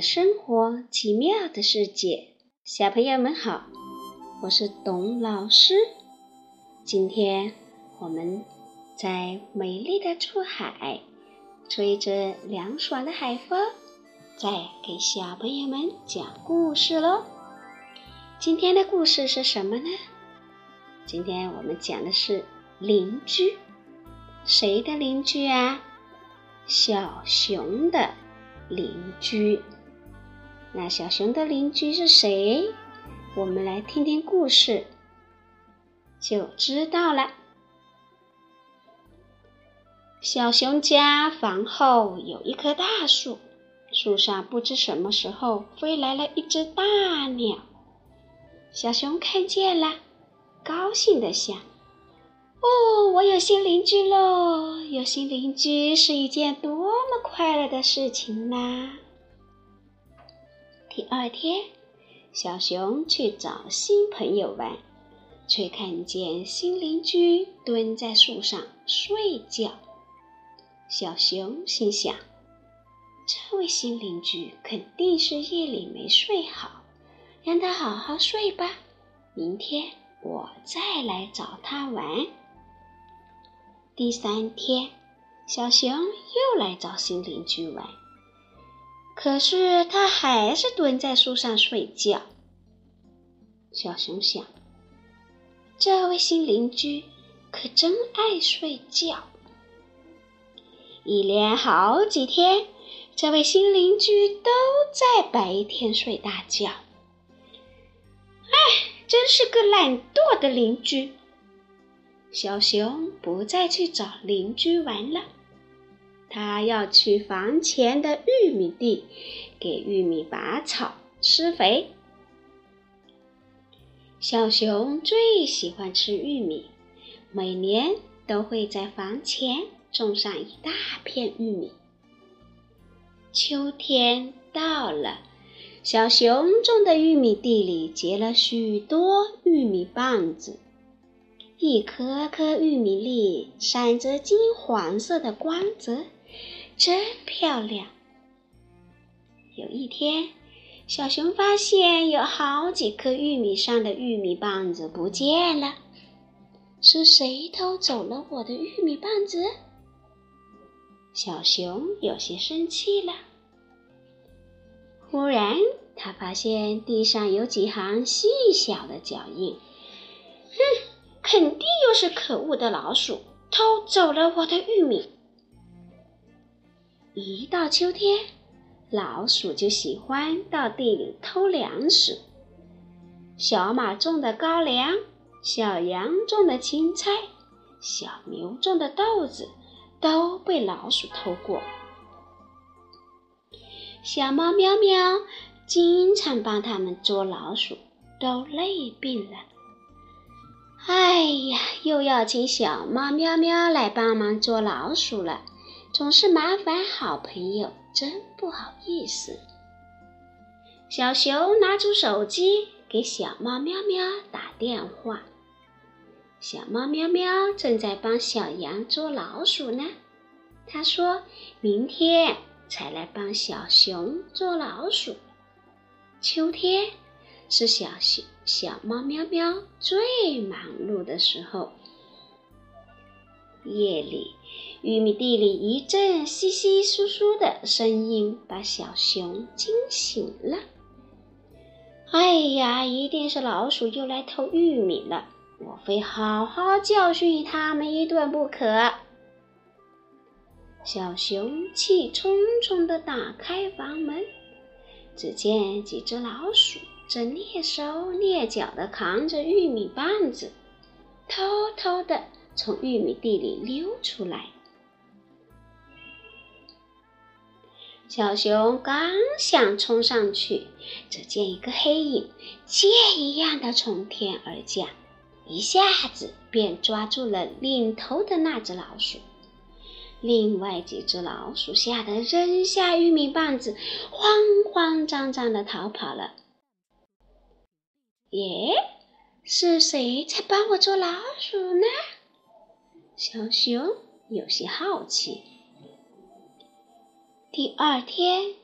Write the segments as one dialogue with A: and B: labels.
A: 生活奇妙的世界，小朋友们好，我是董老师。今天我们在美丽的出海，吹着凉爽的海风，在给小朋友们讲故事喽。今天的故事是什么呢？今天我们讲的是邻居，谁的邻居啊？小熊的。邻居，那小熊的邻居是谁？我们来听听故事，就知道了。小熊家房后有一棵大树，树上不知什么时候飞来了一只大鸟。小熊看见了，高兴地想：“哦，我有新邻居喽！有新邻居是一件多么快乐的事情呐！”第二天，小熊去找新朋友玩，却看见新邻居蹲在树上睡觉。小熊心想：这位新邻居肯定是夜里没睡好，让他好好睡吧。明天我再来找他玩。第三天，小熊又来找新邻居玩。可是他还是蹲在树上睡觉。小熊想：这位新邻居可真爱睡觉。一连好几天，这位新邻居都在白天睡大觉。哎，真是个懒惰的邻居。小熊不再去找邻居玩了。他要去房前的玉米地，给玉米拔草、施肥。小熊最喜欢吃玉米，每年都会在房前种上一大片玉米。秋天到了，小熊种的玉米地里结了许多玉米棒子，一颗颗玉米粒闪着金黄色的光泽。真漂亮！有一天，小熊发现有好几颗玉米上的玉米棒子不见了。是谁偷走了我的玉米棒子？小熊有些生气了。忽然，他发现地上有几行细小的脚印。哼，肯定又是可恶的老鼠偷走了我的玉米。一到秋天，老鼠就喜欢到地里偷粮食。小马种的高粱，小羊种的青菜，小牛种的豆子，都被老鼠偷过。小猫喵喵经常帮它们捉老鼠，都累病了。哎呀，又要请小猫喵喵来帮忙捉老鼠了。总是麻烦好朋友，真不好意思。小熊拿出手机给小猫喵喵打电话。小猫喵喵正在帮小羊捉老鼠呢。他说明天才来帮小熊捉老鼠。秋天是小熊小猫喵喵最忙碌的时候。夜里，玉米地里一阵稀稀疏疏的声音把小熊惊醒了。哎呀，一定是老鼠又来偷玉米了！我非好好教训他们一顿不可。小熊气冲冲地打开房门，只见几只老鼠正蹑手蹑脚地扛着玉米棒子，偷偷地。从玉米地里溜出来，小熊刚想冲上去，只见一个黑影箭一样的从天而降，一下子便抓住了领头的那只老鼠。另外几只老鼠吓得扔下玉米棒子，慌慌张张的逃跑了。耶，是谁在帮我捉老鼠呢？小熊有些好奇。第二天，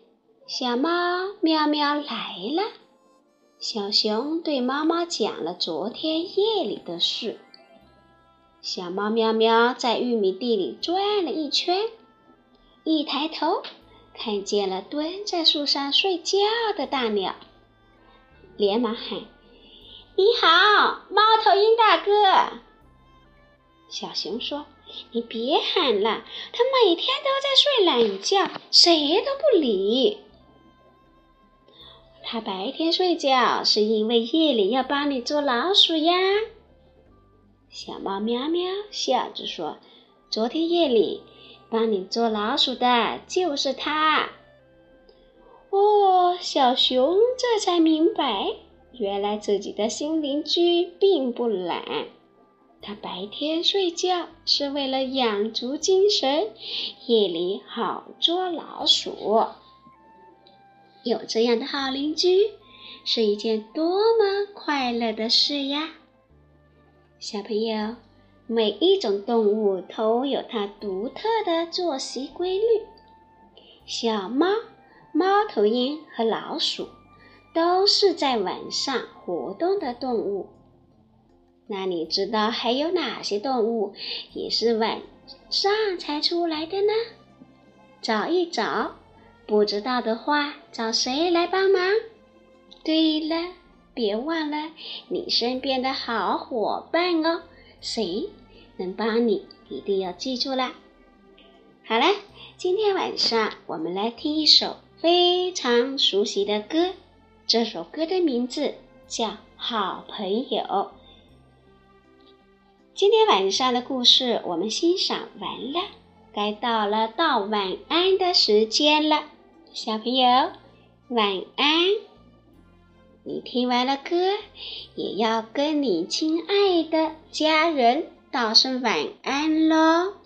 A: 小猫喵喵来了。小熊对妈妈讲了昨天夜里的事。小猫喵喵在玉米地里转了一圈，一抬头看见了蹲在树上睡觉的大鸟，连忙喊：“你好，猫头鹰大哥！”小熊说：“你别喊了，它每天都在睡懒觉，谁都不理。”它白天睡觉是因为夜里要帮你捉老鼠呀。小猫喵喵笑着说：“昨天夜里帮你捉老鼠的就是它。”哦，小熊这才明白，原来自己的新邻居并不懒，他白天睡觉是为了养足精神，夜里好捉老鼠。有这样的好邻居，是一件多么快乐的事呀！小朋友，每一种动物都有它独特的作息规律。小猫、猫头鹰和老鼠都是在晚上活动的动物。那你知道还有哪些动物也是晚上才出来的呢？找一找。不知道的话，找谁来帮忙？对了，别忘了你身边的好伙伴哦。谁能帮你，一定要记住啦。好了，今天晚上我们来听一首非常熟悉的歌。这首歌的名字叫《好朋友》。今天晚上的故事我们欣赏完了，该到了道晚安的时间了。小朋友，晚安！你听完了歌，也要跟你亲爱的家人道声晚安喽。